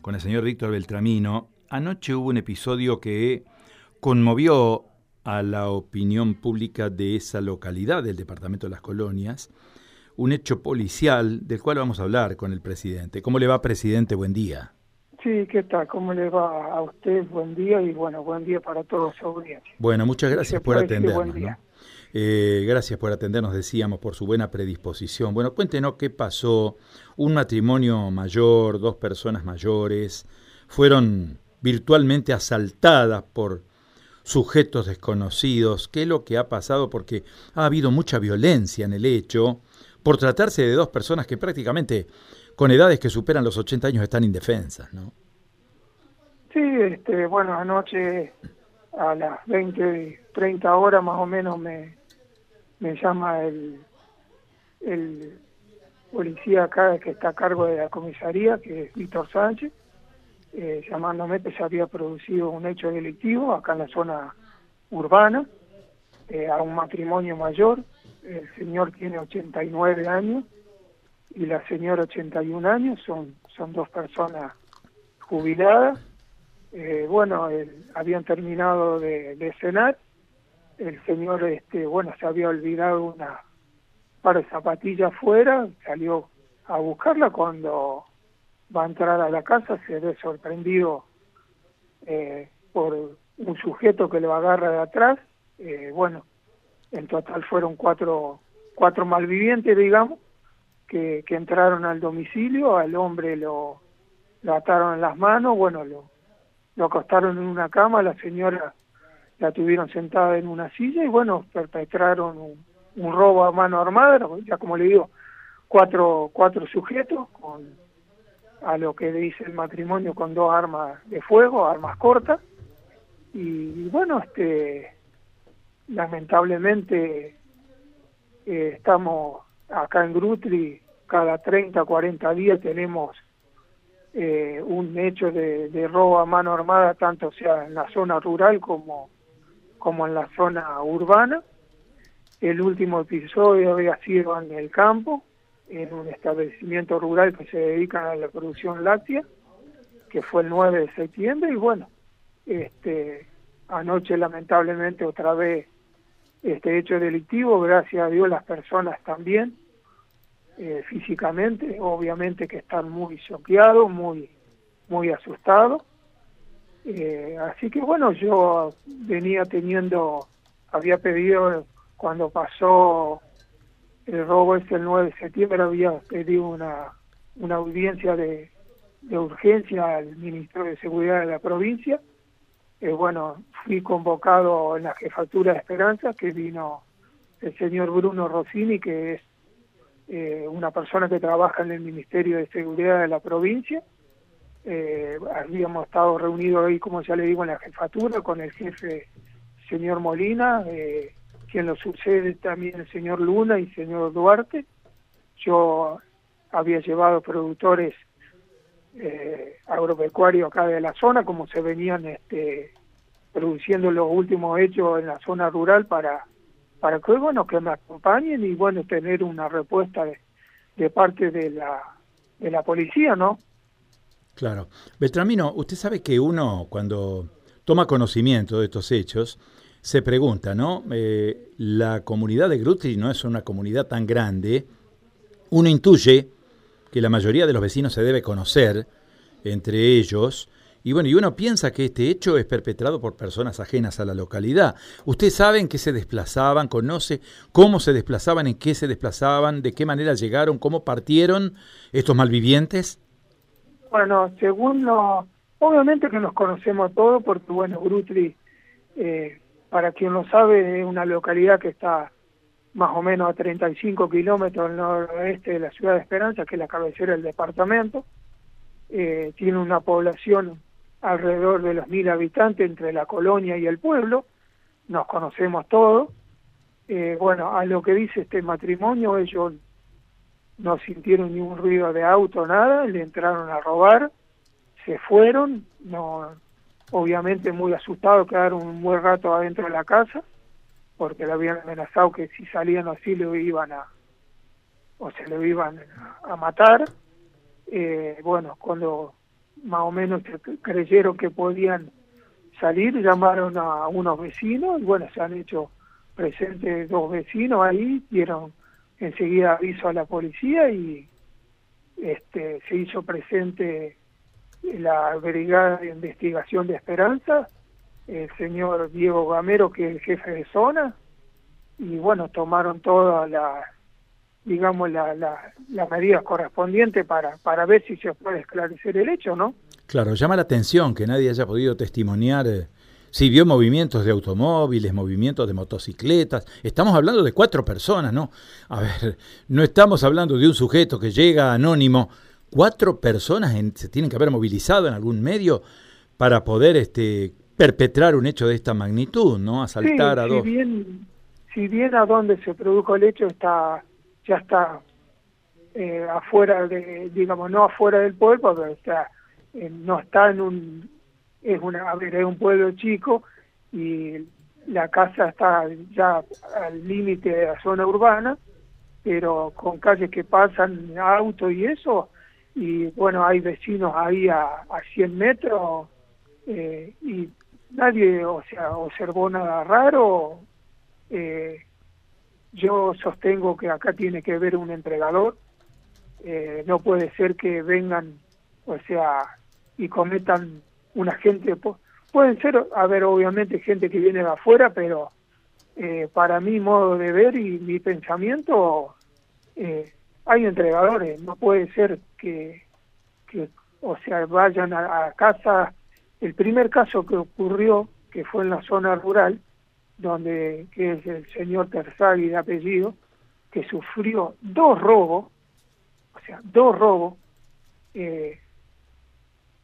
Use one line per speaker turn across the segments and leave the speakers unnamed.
con el señor Víctor Beltramino. Anoche hubo un episodio que conmovió a la opinión pública de esa localidad del Departamento de las Colonias, un hecho policial del cual vamos a hablar con el presidente. ¿Cómo le va, presidente? Buen día.
Sí, ¿qué tal? ¿Cómo le va a usted? Buen día y bueno, buen día para todos su audiencia.
Bueno, muchas gracias por atendernos. Eh, gracias por atendernos, decíamos, por su buena predisposición. Bueno, cuéntenos qué pasó. Un matrimonio mayor, dos personas mayores, fueron virtualmente asaltadas por sujetos desconocidos. ¿Qué es lo que ha pasado? Porque ha habido mucha violencia en el hecho, por tratarse de dos personas que prácticamente con edades que superan los 80 años están indefensas, ¿no?
Sí, este, bueno, anoche a las 20, 30 horas más o menos me, me llama el, el policía acá que está a cargo de la comisaría, que es Víctor Sánchez, eh, llamándome que se había producido un hecho delictivo acá en la zona urbana, eh, a un matrimonio mayor, el señor tiene 89 años y la señora 81 años, son, son dos personas jubiladas. Eh, bueno, habían terminado de, de cenar el señor, este, bueno, se había olvidado una par de zapatillas afuera, salió a buscarla cuando va a entrar a la casa, se ve sorprendido eh, por un sujeto que lo agarra de atrás, eh, bueno, en total fueron cuatro, cuatro malvivientes, digamos, que, que entraron al domicilio, al hombre lo, ataron en las manos, bueno, lo, lo acostaron en una cama, la señora la tuvieron sentada en una silla y bueno, perpetraron un, robo a mano armada, ya como le digo, cuatro, cuatro sujetos con a lo que dice el matrimonio con dos armas de fuego, armas cortas, y, bueno, este lamentablemente eh, estamos acá en Grutri, cada 30, 40 días tenemos eh, un hecho de, de robo a mano armada, tanto sea en la zona rural como como en la zona urbana. El último episodio había sido en el campo, en un establecimiento rural que se dedica a la producción láctea, que fue el 9 de septiembre, y bueno, este anoche lamentablemente otra vez este hecho delictivo, gracias a Dios las personas también, eh, físicamente, obviamente que están muy choqueados, muy, muy asustados, eh, así que bueno, yo venía teniendo, había pedido cuando pasó el robo este el 9 de septiembre, había pedido una, una audiencia de, urgencia al Ministerio de Seguridad de la provincia. Eh, bueno, fui convocado en la jefatura de Esperanza, que vino el señor Bruno Rossini, que es eh, una persona que trabaja en el Ministerio de Seguridad de la provincia eh, habíamos estado reunidos ahí, como ya le digo, en la jefatura con el jefe señor Molina, eh, quien lo sucede también el señor Luna y el señor Duarte. Yo había llevado productores eh, agropecuarios acá de la zona, como se venían este, produciendo los últimos hechos en la zona rural para para que bueno que me acompañen y bueno tener una respuesta de, de parte de la de la policía, ¿no?
Claro. Beltramino, usted sabe que uno cuando toma conocimiento de estos hechos, se pregunta, ¿no? Eh, la comunidad de Grutri no es una comunidad tan grande. Uno intuye que la mayoría de los vecinos se debe conocer entre ellos. Y bueno, y uno piensa que este hecho es perpetrado por personas ajenas a la localidad. ¿Usted sabe en qué se desplazaban? ¿Conoce cómo se desplazaban? ¿En qué se desplazaban? ¿De qué manera llegaron? ¿Cómo partieron estos malvivientes?
Bueno, según lo, obviamente que nos conocemos todos porque bueno, Grutri, eh, para quien lo sabe, es una localidad que está más o menos a 35 kilómetros al noroeste de la ciudad de Esperanza, que es la cabecera del departamento. Eh, tiene una población alrededor de los mil habitantes entre la colonia y el pueblo. Nos conocemos todos. Eh, bueno, a lo que dice este matrimonio, ellos no sintieron ningún ruido de auto, nada, le entraron a robar, se fueron, no, obviamente muy asustados, quedaron un buen rato adentro de la casa, porque le habían amenazado que si salían así lo iban a, o se lo iban a, matar. Eh, bueno, cuando más o menos creyeron que podían salir, llamaron a unos vecinos y bueno, se han hecho presentes dos vecinos ahí, dieron enseguida aviso a la policía y este, se hizo presente la Brigada de Investigación de Esperanza, el señor Diego Gamero, que es el jefe de zona, y bueno, tomaron todas las, digamos, las la, medidas correspondientes para, para ver si se puede esclarecer el hecho, ¿no?
Claro, llama la atención que nadie haya podido testimoniar. Si vio movimientos de automóviles, movimientos de motocicletas. Estamos hablando de cuatro personas, ¿no? A ver, no estamos hablando de un sujeto que llega anónimo. Cuatro personas se tienen que haber movilizado en algún medio para poder este, perpetrar un hecho de esta magnitud, ¿no? Asaltar a
si
dos.
Bien, si bien a donde se produjo el hecho está ya está eh, afuera de, digamos, no afuera del pueblo, pero está no está en un es una a ver, es un pueblo chico y la casa está ya al límite de la zona urbana pero con calles que pasan autos y eso y bueno hay vecinos ahí a, a 100 metros eh, y nadie o sea observó nada raro eh, yo sostengo que acá tiene que haber un entregador eh, no puede ser que vengan o sea y cometan una gente, pueden ser, a ver, obviamente gente que viene de afuera, pero eh, para mi modo de ver y mi pensamiento, eh, hay entregadores, no puede ser que, que o sea, vayan a, casa. El primer caso que ocurrió, que fue en la zona rural, donde que es el señor Terzagui de apellido, que sufrió dos robos, o sea, dos robos, eh,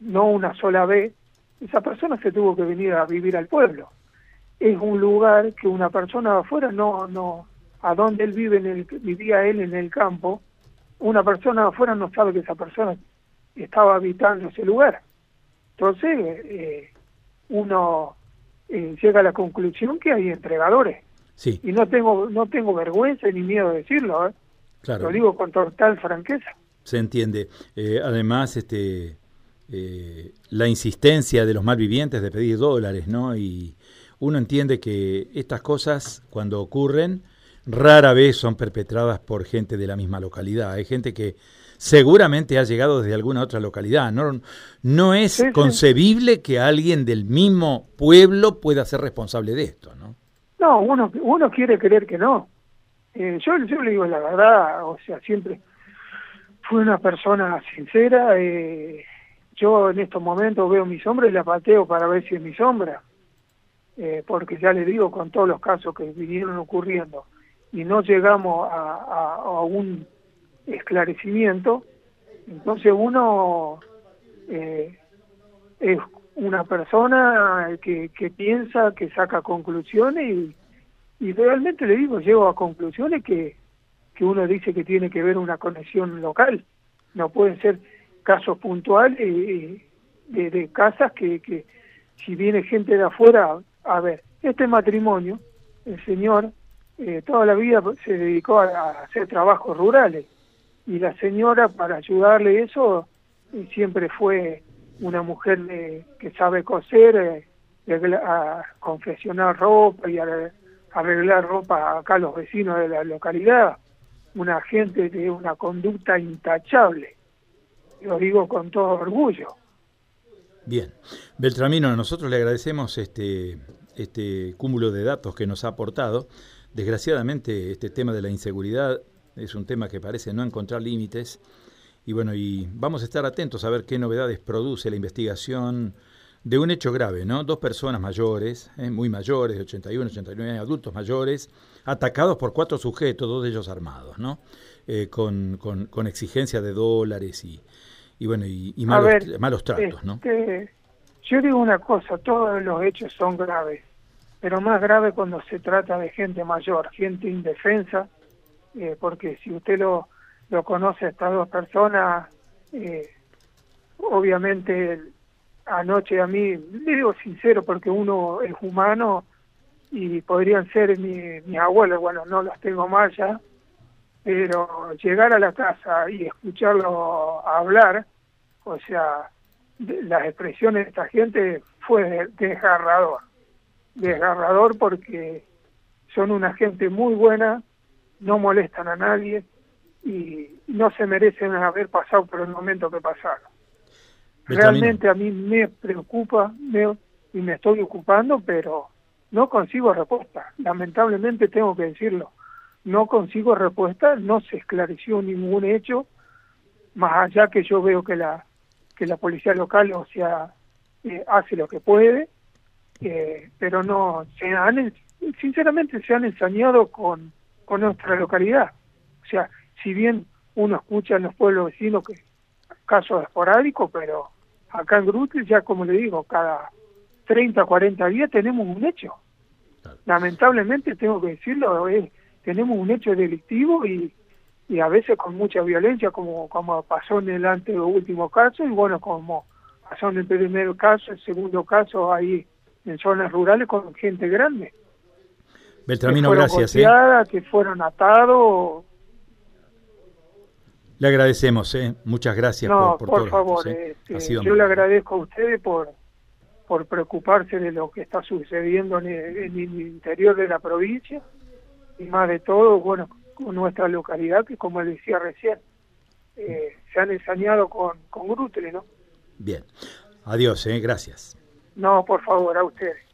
no una sola vez, esa persona se tuvo que venir a vivir al pueblo. Es un lugar que una persona de afuera no, no, a donde él vive, en el, vivía él en el campo, una persona de afuera no sabe que esa persona estaba habitando ese lugar. Entonces, eh, uno eh, llega a la conclusión que hay entregadores.
Sí.
Y no tengo, no tengo vergüenza ni miedo de decirlo, ¿eh?
Claro.
Lo digo con total franqueza.
Se entiende. además, este, eh, la insistencia de los malvivientes de pedir dólares, ¿no? Y uno entiende que estas cosas, cuando ocurren, rara vez son perpetradas por gente de la misma localidad. Hay gente que seguramente ha llegado desde alguna otra localidad. No, no es concebible que alguien del mismo pueblo pueda ser responsable de esto, ¿no?
No, uno, uno quiere creer que no. Eh, yo, yo le digo la verdad, o sea, siempre fui una persona sincera. Eh, yo en estos momentos veo mi sombra y la pateo para ver si es mi sombra, eh, porque ya le digo, con todos los casos que vinieron ocurriendo y no llegamos a, un esclarecimiento, entonces uno eh, es una persona que, que piensa, que saca conclusiones y, y realmente le digo, llego a conclusiones que, que uno dice que tiene que ver una conexión local, no pueden ser casos puntuales eh, de, casas que, que si viene gente de afuera, a ver, este matrimonio, el señor eh, toda la vida se dedicó a, hacer trabajos rurales y la señora para ayudarle eso eh, siempre fue una mujer que sabe coser, a confeccionar ropa y a, arreglar ropa acá a los vecinos de la localidad, una gente de una conducta intachable lo digo con todo orgullo.
Bien. Beltramino, nosotros le agradecemos este, este cúmulo de datos que nos ha aportado. Desgraciadamente, este tema de la inseguridad es un tema que parece no encontrar límites. Y bueno, y vamos a estar atentos a ver qué novedades produce la investigación de un hecho grave, ¿no? Dos personas mayores, ¿eh? muy mayores, de 81, 89 años, adultos mayores, atacados por cuatro sujetos, dos de ellos armados, ¿no? Eh, con, con, con exigencia de dólares y, y bueno, y, malos, tratos, ¿no?
Este, yo digo una cosa, todos los hechos son graves, pero más grave cuando se trata de gente mayor, gente indefensa, eh, porque si usted lo, lo conoce a estas dos personas, obviamente anoche a mí, le digo sincero porque uno es humano y podrían ser mi, mis abuelos, bueno, no los tengo más ya, pero llegar a la casa y escucharlo hablar, o sea, las expresiones de esta gente fue desgarrador, desgarrador porque son una gente muy buena, no molestan a nadie y no se merecen haber pasado por el momento que pasaron. Realmente a mí me preocupa y me estoy ocupando, pero no consigo respuesta. Lamentablemente tengo que decirlo, no consigo respuesta, no se esclareció ningún hecho, más allá que yo veo que la que la policía local, o sea, eh, hace lo que puede, eh, pero no, se han, sinceramente se han ensañado con, con nuestra localidad. O sea, si bien uno escucha en los pueblos vecinos que casos esporádicos, pero acá en Grutli ya como le digo, cada 30, 40 días tenemos un hecho. Lamentablemente tengo que decirlo, tenemos un hecho delictivo y, y a veces con mucha violencia, como, como pasó en el ante último caso, y bueno, como pasó en el primer caso, el segundo caso ahí en zonas rurales con gente grande.
Beltramino, gracias.
¿eh? Que fueron atados.
Le agradecemos, ¿eh? muchas gracias
por, por, por favor. ¿eh? Este, yo le agradezco a ustedes por, por preocuparse de lo que está sucediendo en el interior de la provincia y más de todo, bueno, con nuestra localidad, que como decía recién, eh, se han ensañado con, con Grutre, ¿no?
Bien. Adiós, ¿eh? gracias.
No, por favor, a ustedes.